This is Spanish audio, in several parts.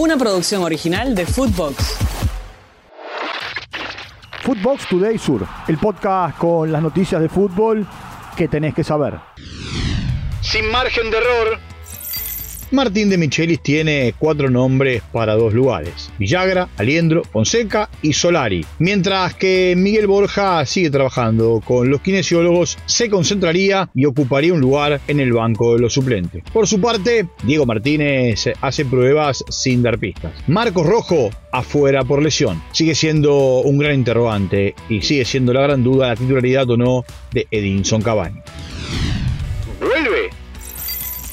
Una producción original de Footbox. Footbox Today Sur, el podcast con las noticias de fútbol que tenés que saber. Sin margen de error, Martín de Michelis tiene cuatro nombres para dos lugares: Villagra, Aliendro, Fonseca y Solari. Mientras que Miguel Borja sigue trabajando con los kinesiólogos, se concentraría y ocuparía un lugar en el banco de los suplentes. Por su parte, Diego Martínez hace pruebas sin dar pistas. Marcos Rojo afuera por lesión. Sigue siendo un gran interrogante y sigue siendo la gran duda la titularidad o no de Edinson Cavani.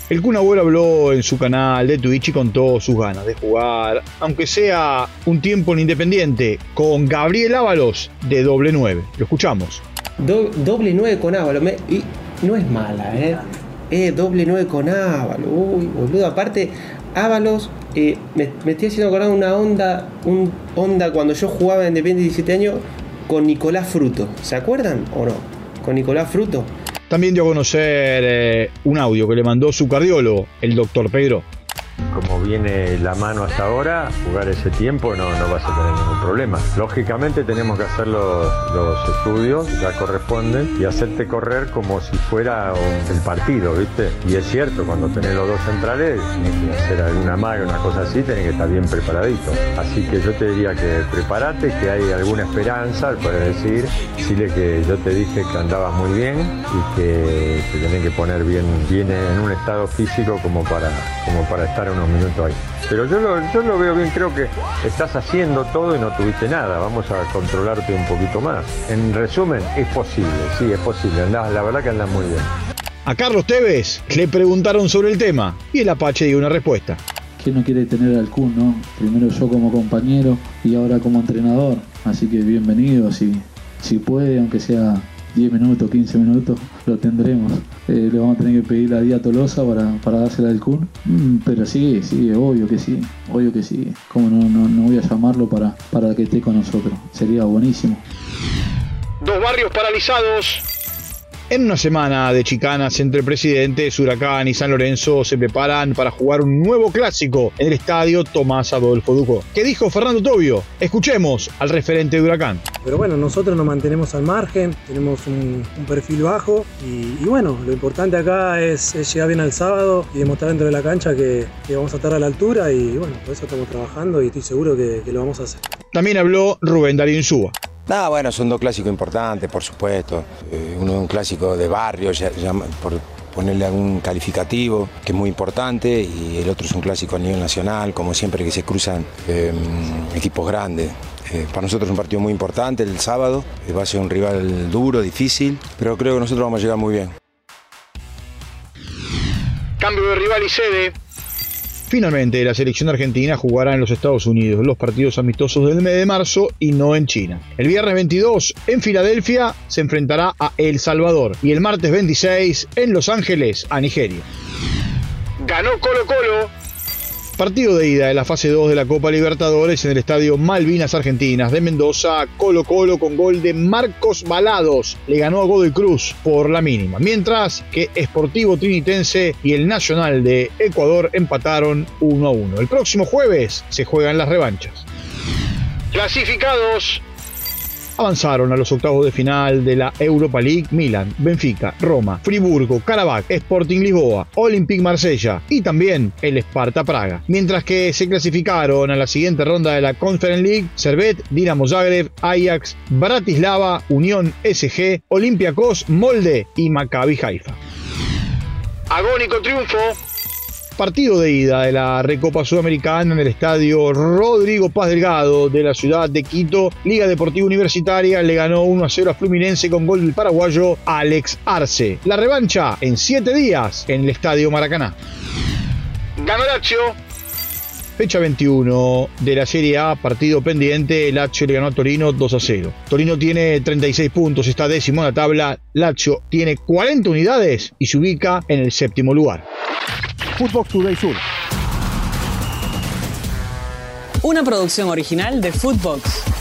El Kun Agüero habló en su canal de Twitch y contó sus ganas de jugar, aunque sea un tiempo en Independiente, con Gabriel Ábalos de doble 9. Lo escuchamos. doble 9 con Ábalos, y no es mala, ¿eh? Eh, doble 9 con Ábalos, uy, boludo. Aparte, Ábalos, eh, me, estoy haciendo acordar una onda, un onda cuando yo jugaba en Independiente 17 años con Nicolás Fruto. ¿Se acuerdan o no? Con Nicolás Fruto. También dio a conocer eh, un audio que le mandó su cardiólogo, el doctor Pedro como viene la mano hasta ahora, jugar ese tiempo no, no vas a tener ningún problema. Lógicamente tenemos que hacer los, estudios, ya corresponden, y hacerte correr como si fuera el partido, ¿viste? Y es cierto, cuando tenés los dos centrales, tienes que hacer alguna maga, una cosa así, tenés que estar bien preparadito. Así que yo te diría que prepárate, que hay alguna esperanza, puedes decir, decirle que yo te dije que andabas muy bien y que te tenés que poner bien, bien en un estado físico como para, como para estar unos minutos ahí. Pero yo lo, yo lo veo bien, creo que estás haciendo todo y no tuviste nada. Vamos a controlarte un poquito más. En resumen, es posible, sí, es posible. Andás, la verdad que andas muy bien. A Carlos Tevez le preguntaron sobre el tema y el Apache dio una respuesta. ¿Quién no quiere tener al Kun, no? Primero yo como compañero y ahora como entrenador. Así que bienvenido, si, si puede, aunque sea 10 minutos, 15 minutos, lo tendremos. Eh, le vamos a tener que pedir a Día Tolosa para, para dársela al Kun. Mm, pero sí, sí, obvio que sí, obvio que sí. ¿Cómo no, no, voy a llamarlo para, para que esté con nosotros? Sería buenísimo. Dos barrios paralizados en una semana de chicanas entre presidentes, Huracán y San Lorenzo se preparan para jugar un nuevo clásico en el estadio Tomás Adolfo Duco. ¿Qué dijo Fernando Tobio? Escuchemos al referente de Huracán. Pero bueno, nosotros nos mantenemos al margen, tenemos un, perfil bajo y, bueno, lo importante acá es, llegar bien al sábado y demostrar dentro de la cancha que, vamos a estar a la altura y bueno, por eso estamos trabajando y estoy seguro que, lo vamos a hacer. También habló Rubén Darío Insúa. Nada, bueno, son dos clásicos importantes, por supuesto. Eh, uno es un clásico de barrio, por ponerle algún calificativo, que es muy importante, y el otro es un clásico a nivel nacional, como siempre que se cruzan em, equipos grandes. Eh, para nosotros es un partido muy importante el sábado, eh, va a ser un rival duro, difícil, pero creo que nosotros vamos a llegar muy bien. Cambio de rival y sede. Finalmente, la selección argentina jugará en los Estados Unidos los partidos amistosos del mes de marzo y no en China. El viernes 22 en Filadelfia se enfrentará a El Salvador y el martes 26 en Los Ángeles a Nigeria. Ganó Colo Colo Partido de ida de la fase 2 de la Copa Libertadores en el estadio Malvinas Argentinas de Mendoza, Colo Colo con gol de Marcos Balados le ganó a Godoy Cruz por la mínima, mientras que Sportivo Trinitense y el Nacional de Ecuador empataron 1 a 1. El próximo jueves se juegan las revanchas. Clasificados avanzaron a los octavos de final de la Europa League Milan, Benfica, Roma, Friburgo, Karabakh, Sporting Lisboa, Olympique Marsella y también el Sparta Praga. Mientras que se clasificaron a la siguiente ronda de la Conference League, Servet, Dinamo Zagreb, Ajax, Bratislava, Unión SG, Olympiacos, Molde y Maccabi Haifa. Agónico triunfo Partido de ida de la Recopa Sudamericana en el estadio Rodrigo Paz Delgado de la ciudad de Quito. Liga Deportiva Universitaria le ganó 1 a 0 a Fluminense con gol del paraguayo Alex Arce. La revancha en 7 días en el estadio Maracaná. Ganó Lazio. Fecha 21 de la Serie A, partido pendiente, Lazio le ganó a Torino 2 a 0. Torino tiene 36 puntos, está décimo en la tabla, Lazio tiene 40 unidades y se ubica en el séptimo lugar. Footbox Today Sur. Una producción original de Footbox.